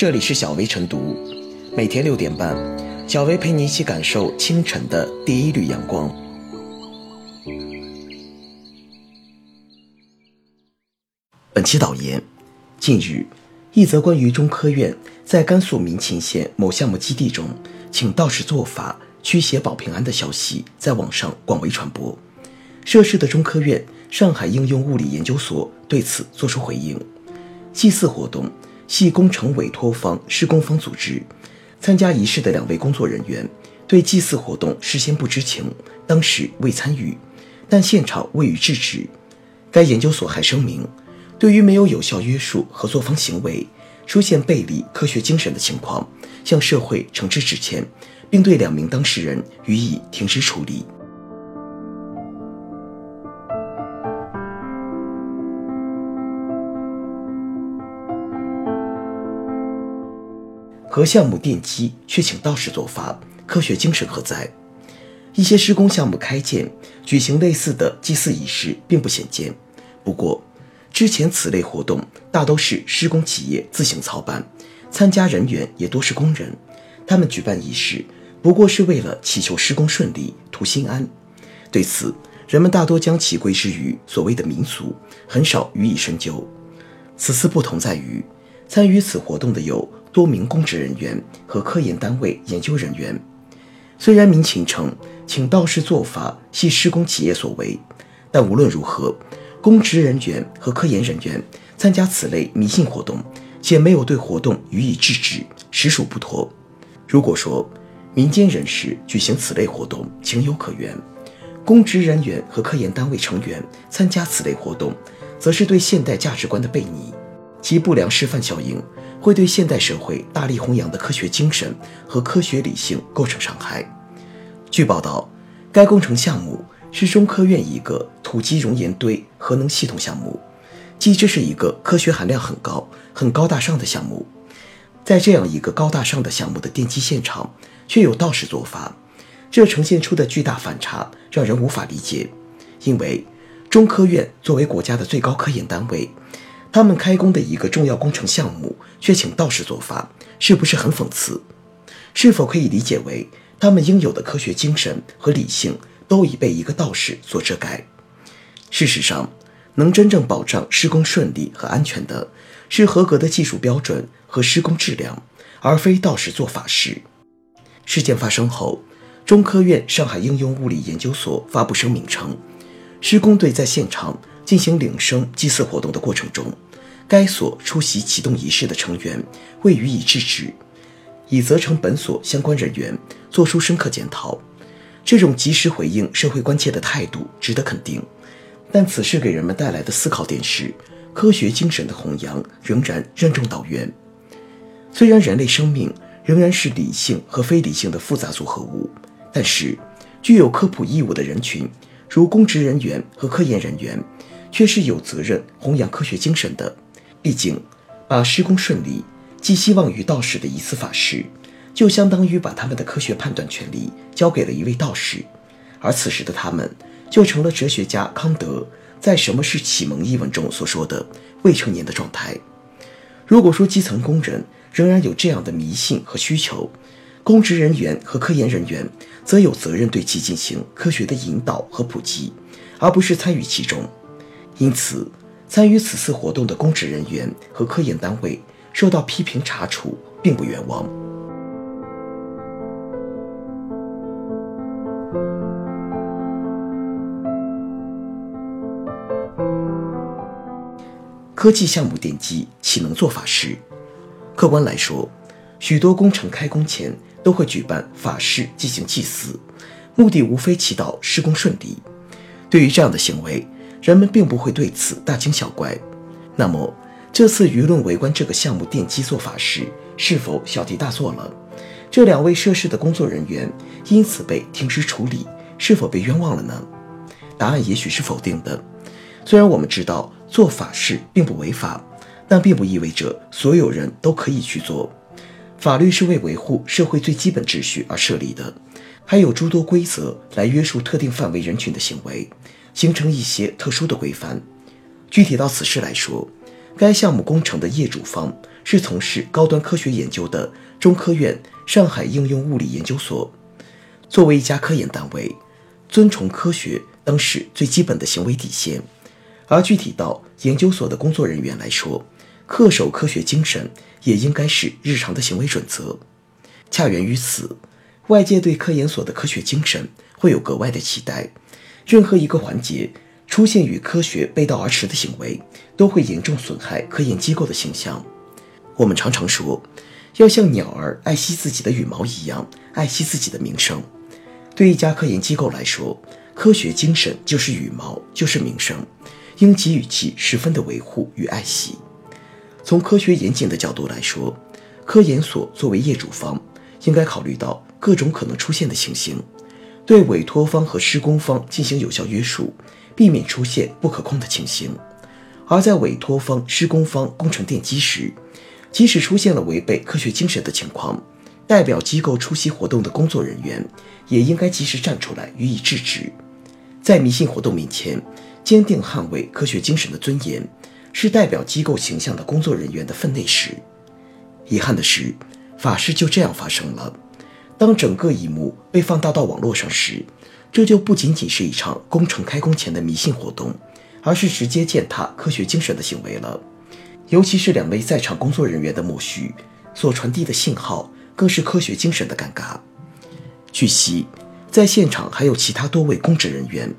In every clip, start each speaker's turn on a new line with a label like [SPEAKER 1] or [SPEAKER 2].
[SPEAKER 1] 这里是小薇晨读，每天六点半，小薇陪你一起感受清晨的第一缕阳光。本期导言：近日，一则关于中科院在甘肃民勤县某项目基地中请道士做法驱邪保平安的消息在网上广为传播。涉事的中科院上海应用物理研究所对此作出回应：祭祀活动。系工程委托方施工方组织，参加仪式的两位工作人员对祭祀活动事先不知情，当时未参与，但现场未予制止。该研究所还声明，对于没有有效约束合作方行为，出现背离科学精神的情况，向社会诚挚致歉，并对两名当事人予以停职处理。和项目奠基，却请道士做法，科学精神何在？一些施工项目开建举行类似的祭祀仪式并不鲜见。不过，之前此类活动大都是施工企业自行操办，参加人员也多是工人，他们举办仪式不过是为了祈求施工顺利、图心安。对此，人们大多将其归之于所谓的民俗，很少予以深究。此次不同在于，参与此活动的有。多名公职人员和科研单位研究人员，虽然民情称请道士做法系施工企业所为，但无论如何，公职人员和科研人员参加此类迷信活动，且没有对活动予以制止，实属不妥。如果说民间人士举行此类活动情有可原，公职人员和科研单位成员参加此类活动，则是对现代价值观的背逆，其不良示范效应。会对现代社会大力弘扬的科学精神和科学理性构成伤害。据报道，该工程项目是中科院一个土基熔岩堆核能系统项目，即这是一个科学含量很高、很高大上的项目。在这样一个高大上的项目的奠基现场，却有道士做法，这呈现出的巨大反差让人无法理解。因为中科院作为国家的最高科研单位。他们开工的一个重要工程项目，却请道士做法，是不是很讽刺？是否可以理解为他们应有的科学精神和理性都已被一个道士所遮盖？事实上，能真正保障施工顺利和安全的，是合格的技术标准和施工质量，而非道士做法事。事件发生后，中科院上海应用物理研究所发布声明称，施工队在现场。进行领声祭祀活动的过程中，该所出席启动仪式的成员未予以制止，已责成本所相关人员作出深刻检讨。这种及时回应社会关切的态度值得肯定，但此事给人们带来的思考点是：科学精神的弘扬仍然任重道远。虽然人类生命仍然是理性和非理性的复杂组合物，但是具有科普义务的人群，如公职人员和科研人员。却是有责任弘扬科学精神的。毕竟，把施工顺利寄希望于道士的一次法事，就相当于把他们的科学判断权利交给了一位道士。而此时的他们，就成了哲学家康德在《什么是启蒙》一文中所说的未成年的状态。如果说基层工人仍然有这样的迷信和需求，公职人员和科研人员则有责任对其进行科学的引导和普及，而不是参与其中。因此，参与此次活动的公职人员和科研单位受到批评查处，并不冤枉。科技项目奠基岂能做法事？客观来说，许多工程开工前都会举办法事进行祭祀，目的无非祈祷施工顺利。对于这样的行为，人们并不会对此大惊小怪。那么，这次舆论围观这个项目奠基做法时，是否小题大做了？这两位涉事的工作人员因此被停职处理，是否被冤枉了呢？答案也许是否定的。虽然我们知道做法事并不违法，但并不意味着所有人都可以去做。法律是为维护社会最基本秩序而设立的，还有诸多规则来约束特定范围人群的行为。形成一些特殊的规范。具体到此事来说，该项目工程的业主方是从事高端科学研究的中科院上海应用物理研究所。作为一家科研单位，尊崇科学当是最基本的行为底线。而具体到研究所的工作人员来说，恪守科学精神也应该是日常的行为准则。恰源于此，外界对科研所的科学精神会有格外的期待。任何一个环节出现与科学背道而驰的行为，都会严重损害科研机构的形象。我们常常说，要像鸟儿爱惜自己的羽毛一样爱惜自己的名声。对一家科研机构来说，科学精神就是羽毛，就是名声。应给予其十分的维护与爱惜。从科学严谨的角度来说，科研所作为业主方，应该考虑到各种可能出现的情形，对委托方和施工方进行有效约束，避免出现不可控的情形。而在委托方、施工方工程奠基时，即使出现了违背科学精神的情况，代表机构出席活动的工作人员也应该及时站出来予以制止。在迷信活动面前。坚定捍卫科学精神的尊严，是代表机构形象的工作人员的分内事。遗憾的是，法事就这样发生了。当整个一幕被放大到网络上时，这就不仅仅是一场工程开工前的迷信活动，而是直接践踏科学精神的行为了。尤其是两位在场工作人员的默许所传递的信号，更是科学精神的尴尬。据悉，在现场还有其他多位公职人员。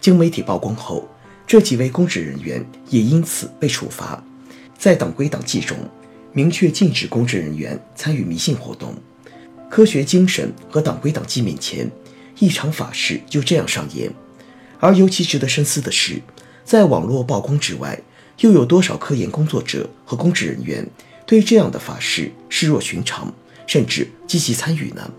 [SPEAKER 1] 经媒体曝光后，这几位公职人员也因此被处罚。在党规党纪中，明确禁止公职人员参与迷信活动。科学精神和党规党纪面前，一场法事就这样上演。而尤其值得深思的是，在网络曝光之外，又有多少科研工作者和公职人员对这样的法事视若寻常，甚至积极参与呢？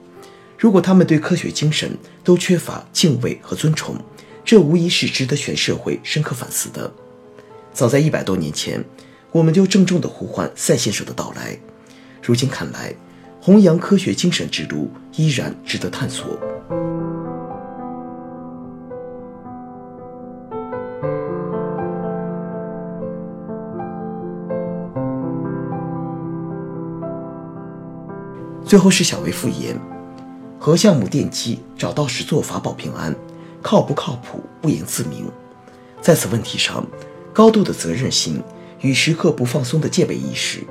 [SPEAKER 1] 如果他们对科学精神都缺乏敬畏和尊崇，这无疑是值得全社会深刻反思的。早在一百多年前，我们就郑重地呼唤赛先生的到来。如今看来，弘扬科学精神之路依然值得探索。最后是小微复言：核项目奠基找到时做法保平安。靠不靠谱不言自明，在此问题上，高度的责任心与时刻不放松的戒备意识，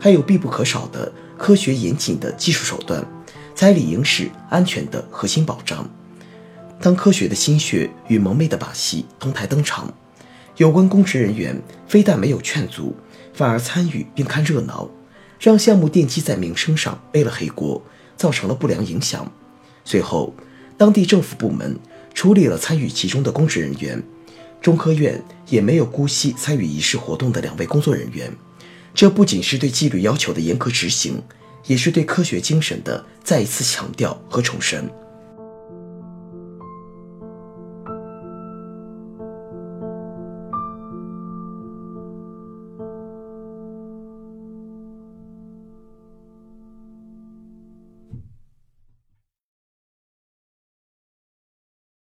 [SPEAKER 1] 还有必不可少的科学严谨的技术手段，才理应是安全的核心保障。当科学的心血与蒙昧的把戏同台登场，有关公职人员非但没有劝阻，反而参与并看热闹，让项目奠基在名声上背了黑锅，造成了不良影响。随后，当地政府部门。处理了参与其中的公职人员，中科院也没有姑息参与仪式活动的两位工作人员。这不仅是对纪律要求的严格执行，也是对科学精神的再一次强调和重申。